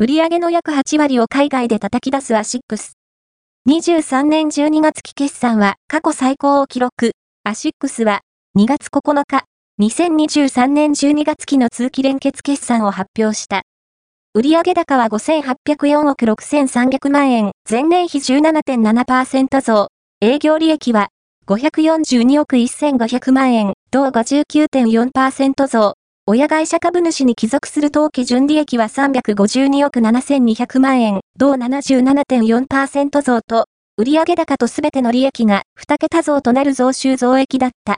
売上の約8割を海外で叩き出すアシックス。23年12月期決算は過去最高を記録。アシックスは2月9日、2023年12月期の通期連結決算を発表した。売上高は5804億6300万円、前年比17.7%増。営業利益は542億1500万円、同59.4%増。親会社株主に帰属する当期純利益は352億7200万円、同77.4%増と、売上高とすべての利益が2桁増となる増収増益だった。